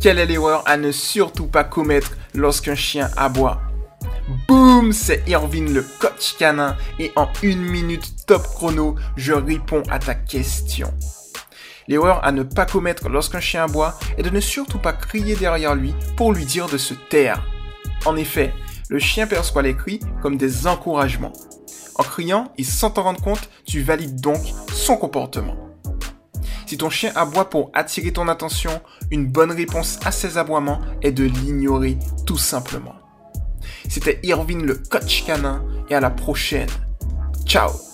Quelle est l'erreur à ne surtout pas commettre lorsqu'un chien aboie? Boum, c'est Irvine le coach canin et en une minute top chrono, je réponds à ta question. L'erreur à ne pas commettre lorsqu'un chien aboie est de ne surtout pas crier derrière lui pour lui dire de se taire. En effet, le chien perçoit les cris comme des encouragements. En criant et sans t'en rendre compte, tu valides donc son comportement. Si ton chien aboie pour attirer ton attention, une bonne réponse à ses aboiements est de l'ignorer tout simplement. C'était Irvine le coach canin et à la prochaine. Ciao